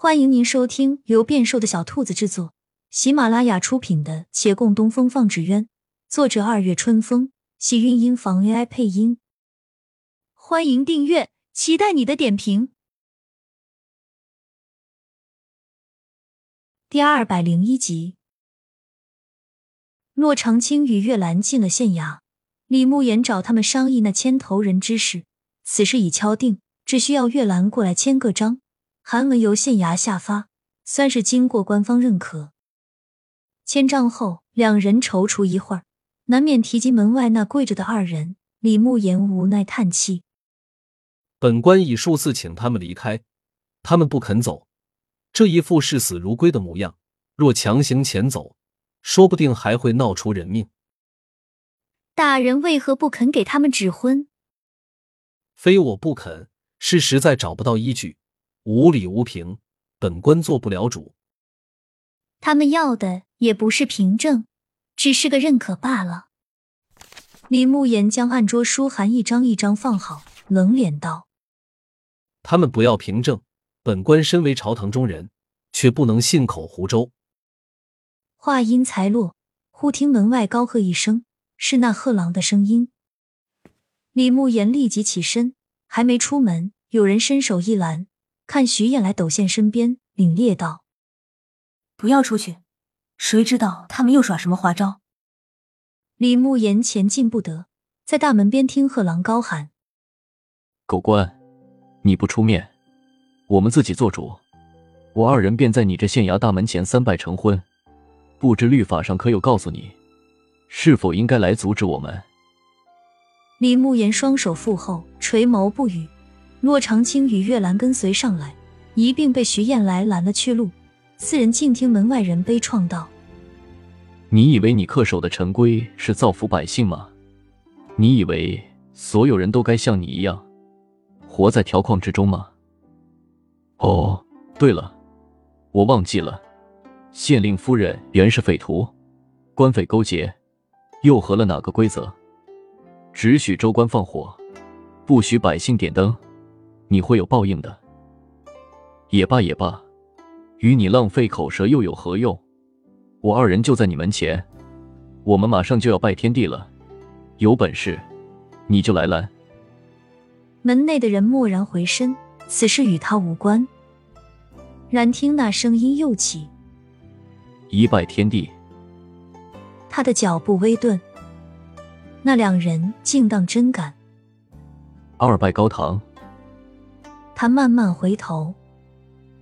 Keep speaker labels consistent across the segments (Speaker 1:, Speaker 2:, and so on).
Speaker 1: 欢迎您收听由变瘦的小兔子制作、喜马拉雅出品的《且共东风放纸鸢》，作者二月春风，喜韵音房 AI 配音。欢迎订阅，期待你的点评。第二百零一集，洛长青与月兰进了县衙，李慕言找他们商议那牵头人之事。此事已敲定，只需要月兰过来签个章，韩文由县衙下发，算是经过官方认可。签账后，两人踌躇一会儿，难免提及门外那跪着的二人。李慕言无奈叹气：“
Speaker 2: 本官已数次请他们离开，他们不肯走，这一副视死如归的模样，若强行遣走，说不定还会闹出人命。”
Speaker 1: 大人为何不肯给他们指婚？
Speaker 2: 非我不肯，是实在找不到依据，无理无凭，本官做不了主。
Speaker 1: 他们要的也不是凭证，只是个认可罢了。李慕言将案桌书函一张一张放好，冷脸道：“
Speaker 2: 他们不要凭证，本官身为朝堂中人，却不能信口胡诌。”
Speaker 1: 话音才落，忽听门外高喝一声，是那贺郎的声音。李慕言立即起身，还没出门，有人伸手一拦，看徐燕来抖现身边，凛冽道：“
Speaker 3: 不要出去，谁知道他们又耍什么花招？”
Speaker 1: 李慕言前进不得，在大门边听贺狼高喊：“
Speaker 4: 狗官，你不出面，我们自己做主。我二人便在你这县衙大门前三拜成婚，不知律法上可有告诉你，是否应该来阻止我们？”
Speaker 1: 李慕言双手负后，垂眸不语。洛长青与月兰跟随上来，一并被徐燕来拦了去路。四人静听门外人悲怆道：“
Speaker 4: 你以为你恪守的陈规是造福百姓吗？你以为所有人都该像你一样，活在条框之中吗？”哦，对了，我忘记了，县令夫人原是匪徒，官匪勾结，又合了哪个规则？只许州官放火，不许百姓点灯，你会有报应的。也罢也罢，与你浪费口舌又有何用？我二人就在你门前，我们马上就要拜天地了，有本事你就来拦。
Speaker 1: 门内的人蓦然回身，此事与他无关。然听那声音又起，
Speaker 4: 一拜天地。
Speaker 1: 他的脚步微顿。那两人竟当真敢。
Speaker 4: 二拜高堂。
Speaker 1: 他慢慢回头，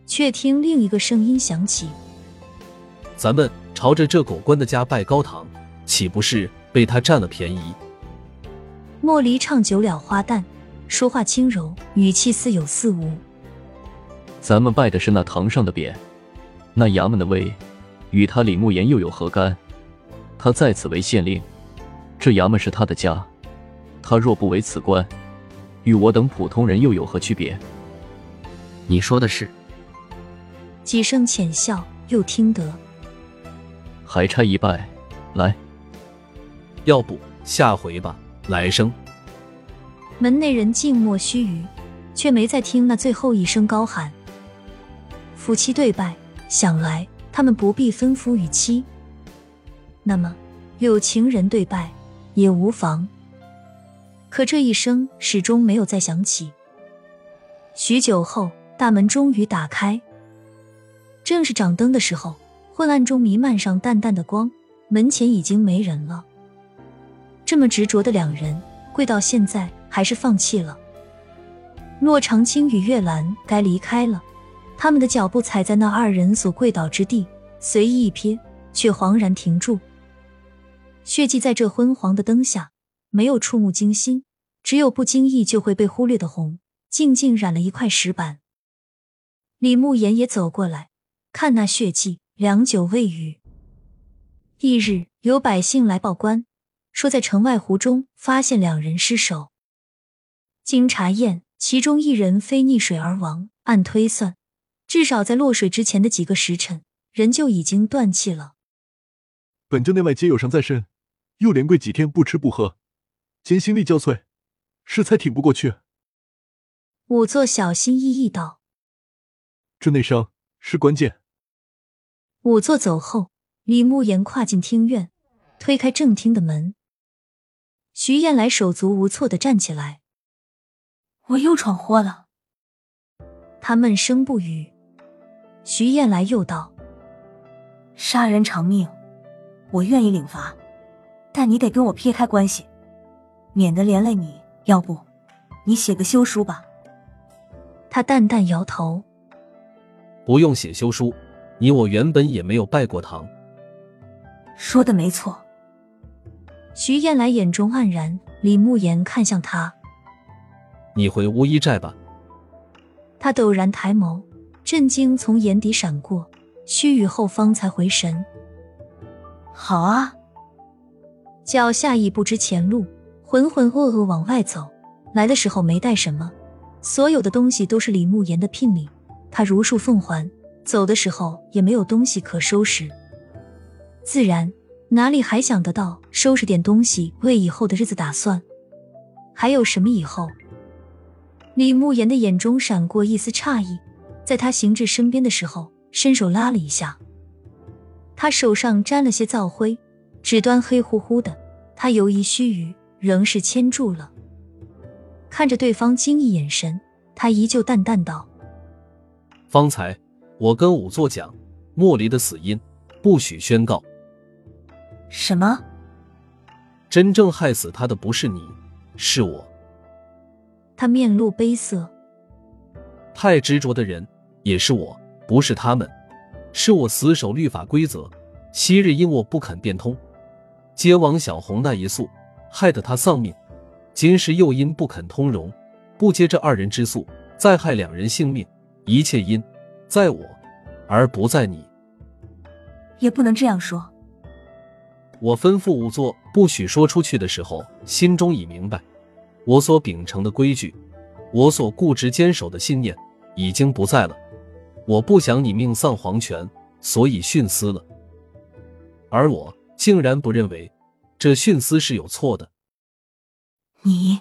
Speaker 1: 却听另一个声音响起：“
Speaker 2: 咱们朝着这狗官的家拜高堂，岂不是被他占了便宜？”
Speaker 1: 莫离唱久了花旦，说话轻柔，语气似有似无。
Speaker 4: 咱们拜的是那堂上的匾，那衙门的威，与他李慕言又有何干？他在此为县令。这衙门是他的家，他若不为此官，与我等普通人又有何区别？
Speaker 5: 你说的是？
Speaker 1: 几声浅笑，又听得
Speaker 4: 还差一拜，来。
Speaker 2: 要不下回吧，来生。
Speaker 1: 门内人静默须臾，却没再听那最后一声高喊。夫妻对拜，想来他们不必分夫与妻。那么有情人对拜？也无妨，可这一声始终没有再响起。许久后，大门终于打开，正是掌灯的时候，昏暗中弥漫上淡淡的光，门前已经没人了。这么执着的两人，跪到现在还是放弃了。洛长青与月兰该离开了，他们的脚步踩在那二人所跪倒之地，随意一瞥，却惶然停住。血迹在这昏黄的灯下，没有触目惊心，只有不经意就会被忽略的红，静静染了一块石板。李慕言也走过来，看那血迹，良久未语。翌日，有百姓来报官，说在城外湖中发现两人尸首。经查验，其中一人非溺水而亡，按推算，至少在落水之前的几个时辰，人就已经断气了。
Speaker 6: 本就内外皆有伤在身。又连跪几天不吃不喝，今心力交瘁，实在挺不过去。
Speaker 1: 仵作小心翼翼道：“
Speaker 6: 这内伤是关键。
Speaker 1: 仵作走后，李慕言跨进厅院，推开正厅的门。徐燕来手足无措的站起来，
Speaker 3: 我又闯祸了。
Speaker 1: 他闷声不语。徐燕来又道：“
Speaker 3: 杀人偿命，我愿意领罚，但你得跟我撇开关系，免得连累你。要不，你写个休书吧。”
Speaker 1: 他淡淡摇头：“
Speaker 2: 不用写休书，你我原本也没有拜过堂。”
Speaker 3: 说的没错。
Speaker 1: 徐燕来眼中黯然，李慕言看向他：“
Speaker 2: 你回乌衣寨吧。”
Speaker 1: 他陡然抬眸。震惊从眼底闪过，须臾后方才回神。
Speaker 3: 好啊，
Speaker 1: 脚下已不知前路，浑浑噩噩往外走。来的时候没带什么，所有的东西都是李慕言的聘礼，他如数奉还。走的时候也没有东西可收拾，自然哪里还想得到收拾点东西为以后的日子打算？还有什么以后？李慕言的眼中闪过一丝诧异。在他行至身边的时候，伸手拉了一下，他手上沾了些皂灰，指端黑乎乎的。他犹疑须臾，仍是牵住了。看着对方惊异眼神，他依旧淡淡道：“
Speaker 2: 方才我跟仵作讲，莫离的死因不许宣告。
Speaker 3: 什么？
Speaker 2: 真正害死他的不是你，是我。”
Speaker 1: 他面露悲色，
Speaker 2: 太执着的人。也是我，不是他们，是我死守律法规则。昔日因我不肯变通，接王小红那一诉，害得他丧命；今时又因不肯通融，不接这二人之诉，再害两人性命。一切因在我，而不在你。
Speaker 3: 也不能这样说。
Speaker 2: 我吩咐仵作不许说出去的时候，心中已明白，我所秉承的规矩，我所固执坚守的信念，已经不在了。我不想你命丧黄泉，所以徇私了。而我竟然不认为这徇私是有错的。
Speaker 3: 你，